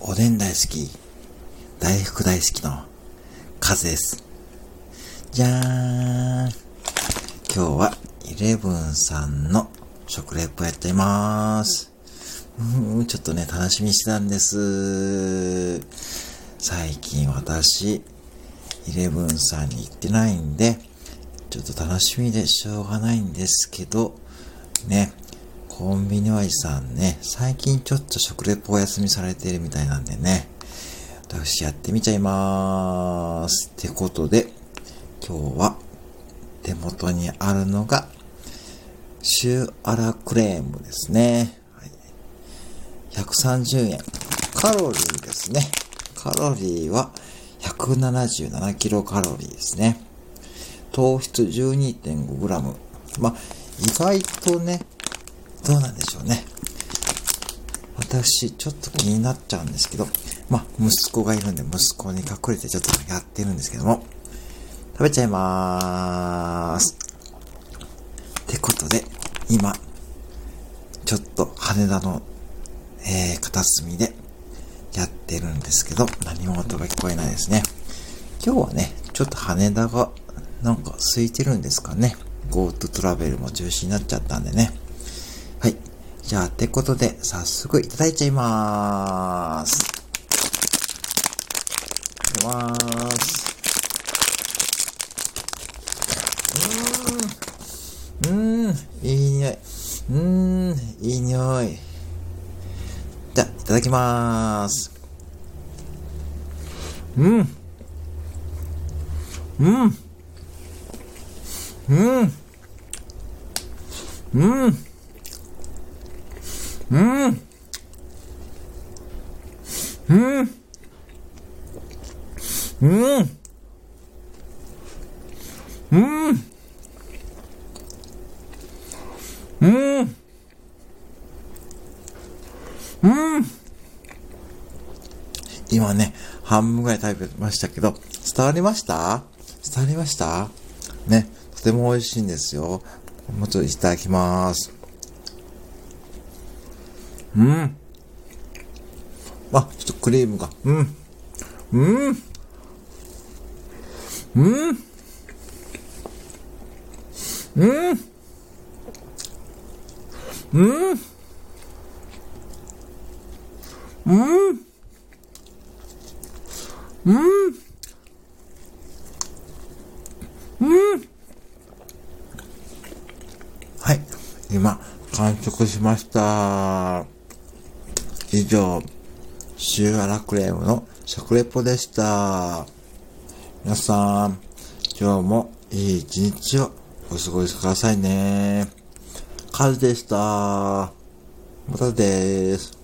おでん大好き、大福大好きのカズです。じゃーん。今日はイレブンさんの食レポやっています。うん、ちょっとね、楽しみにしてたんです。最近私、イレブンさんに行ってないんで、ちょっと楽しみでしょうがないんですけど、ね、コンビニおじさんね、最近ちょっと食レポお休みされているみたいなんでね、私やってみちゃいまーす。ってことで、今日は手元にあるのが、シューアラクレームですね。はい、130円。カロリーですね。カロリーは177キロカロリーですね。糖質 12.5g。まあ、意外とね、どうなんでしょうね。私、ちょっと気になっちゃうんですけど、まあ、息子がいるんで、息子に隠れてちょっとやってるんですけども、食べちゃいまーす。ってことで、今、ちょっと羽田の、えー、片隅でやってるんですけど、何も音が聞こえないですね。今日はね、ちょっと羽田がなんか空いてるんですかね。GoTo トラベルも中止になっちゃったんでね。はい。じゃあ、ってことで、早速いただいちゃいまーす。いただきまーす。うーん。うーん。いい匂い。うーん。いい匂い。じゃあ、いただきまーす。うん。うん。うん。うん。うん。うん。うん。うん。うん。うん。今ね、半分ぐらい食べましたけど、伝わりました？伝わりました？ね、とても美味しいんですよ。もうちょっといただきます。うん。あ、ちょっとクリームが。うん。うん。うん。うん。うん。うん。うん。うん。はい。今、完食しました。以上、シューアラクレームの食レポでした。皆さん、今日もいい一日をお過ごしくださいね。カズでした。またです。